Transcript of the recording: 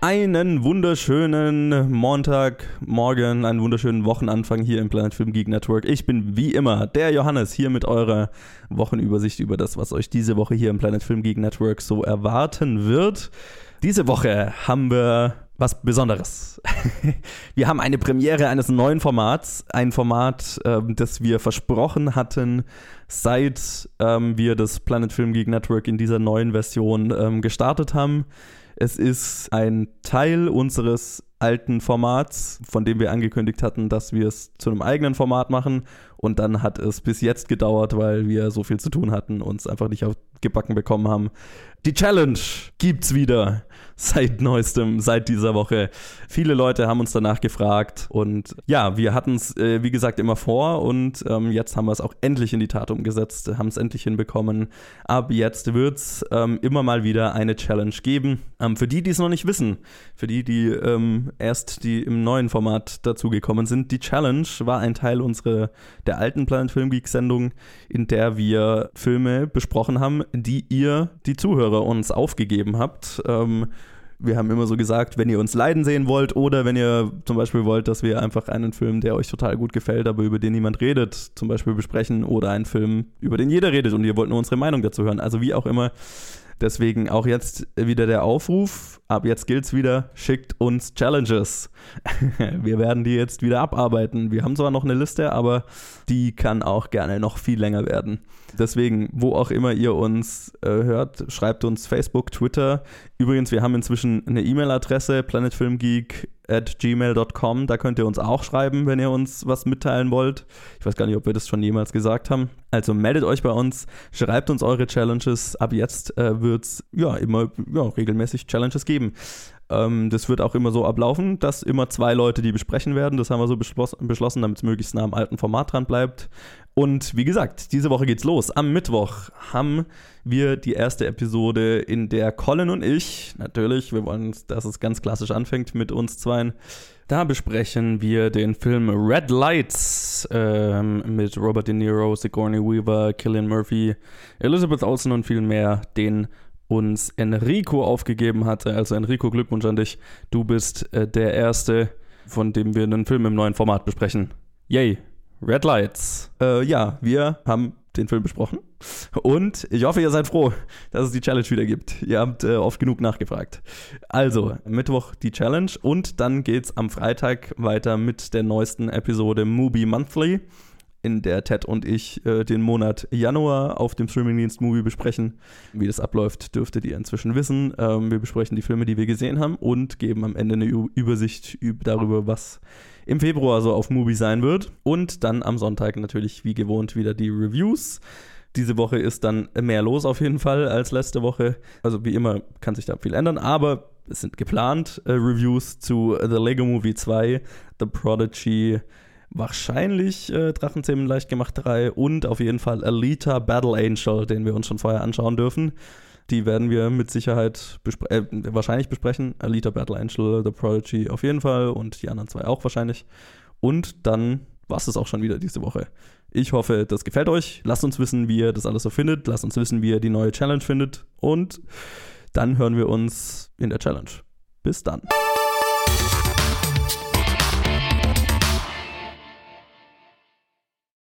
Einen wunderschönen Montagmorgen, einen wunderschönen Wochenanfang hier im Planet Film Geek Network. Ich bin wie immer der Johannes hier mit eurer Wochenübersicht über das, was euch diese Woche hier im Planet Film Geek Network so erwarten wird. Diese Woche haben wir was Besonderes. wir haben eine Premiere eines neuen Formats, ein Format, ähm, das wir versprochen hatten, seit ähm, wir das Planet Film Geek Network in dieser neuen Version ähm, gestartet haben. Es ist ein Teil unseres alten Formats, von dem wir angekündigt hatten, dass wir es zu einem eigenen Format machen. Und dann hat es bis jetzt gedauert, weil wir so viel zu tun hatten, uns einfach nicht gebacken bekommen haben. Die Challenge gibt's wieder seit neuestem, seit dieser Woche. Viele Leute haben uns danach gefragt und ja, wir hatten es, äh, wie gesagt, immer vor und ähm, jetzt haben wir es auch endlich in die Tat umgesetzt, haben es endlich hinbekommen. Ab jetzt wird es ähm, immer mal wieder eine Challenge geben. Ähm, für die, die es noch nicht wissen, für die, die ähm, erst die im neuen Format dazugekommen sind, die Challenge war ein Teil unserer der alten Planet Film Geek Sendung, in der wir Filme besprochen haben, die ihr, die Zuhörer, uns aufgegeben habt. Ähm, wir haben immer so gesagt, wenn ihr uns leiden sehen wollt oder wenn ihr zum Beispiel wollt, dass wir einfach einen Film, der euch total gut gefällt, aber über den niemand redet, zum Beispiel besprechen oder einen Film, über den jeder redet und ihr wollt nur unsere Meinung dazu hören. Also wie auch immer. Deswegen auch jetzt wieder der Aufruf. Ab jetzt gilt's wieder, schickt uns Challenges. Wir werden die jetzt wieder abarbeiten. Wir haben zwar noch eine Liste, aber die kann auch gerne noch viel länger werden. Deswegen, wo auch immer ihr uns äh, hört, schreibt uns Facebook, Twitter. Übrigens, wir haben inzwischen eine E-Mail-Adresse, planetfilmgeek at gmail.com. Da könnt ihr uns auch schreiben, wenn ihr uns was mitteilen wollt. Ich weiß gar nicht, ob wir das schon jemals gesagt haben. Also meldet euch bei uns, schreibt uns eure Challenges. Ab jetzt äh, wird es ja immer ja, regelmäßig Challenges geben. Ähm, das wird auch immer so ablaufen, dass immer zwei Leute die besprechen werden. Das haben wir so beschlossen, damit es möglichst nah am alten Format dran bleibt. Und wie gesagt, diese Woche geht's los. Am Mittwoch haben wir die erste Episode, in der Colin und ich, natürlich, wir wollen, dass es ganz klassisch anfängt mit uns zweien, da besprechen wir den Film Red Lights ähm, mit Robert De Niro, Sigourney Weaver, Killian Murphy, Elizabeth Olsen und viel mehr, den uns Enrico aufgegeben hatte. Also Enrico, Glückwunsch an dich. Du bist äh, der Erste, von dem wir einen Film im neuen Format besprechen. Yay! Red Lights. Äh, ja, wir haben den Film besprochen. Und ich hoffe, ihr seid froh, dass es die Challenge wieder gibt. Ihr habt äh, oft genug nachgefragt. Also, Mittwoch die Challenge und dann geht's am Freitag weiter mit der neuesten Episode Movie Monthly in der Ted und ich äh, den Monat Januar auf dem Streamingdienst Movie besprechen. Wie das abläuft, dürftet ihr inzwischen wissen. Ähm, wir besprechen die Filme, die wir gesehen haben und geben am Ende eine Übersicht darüber, was im Februar so auf Movie sein wird. Und dann am Sonntag natürlich wie gewohnt wieder die Reviews. Diese Woche ist dann mehr los auf jeden Fall als letzte Woche. Also wie immer kann sich da viel ändern, aber es sind geplant äh, Reviews zu The Lego Movie 2, The Prodigy, wahrscheinlich äh, Drachenzähmen leicht gemacht 3 und auf jeden Fall Alita Battle Angel, den wir uns schon vorher anschauen dürfen. Die werden wir mit Sicherheit bespre äh, wahrscheinlich besprechen. Alita Battle Angel, The Prodigy auf jeden Fall und die anderen zwei auch wahrscheinlich. Und dann war es auch schon wieder diese Woche. Ich hoffe, das gefällt euch. Lasst uns wissen, wie ihr das alles so findet. Lasst uns wissen, wie ihr die neue Challenge findet. Und dann hören wir uns in der Challenge. Bis dann.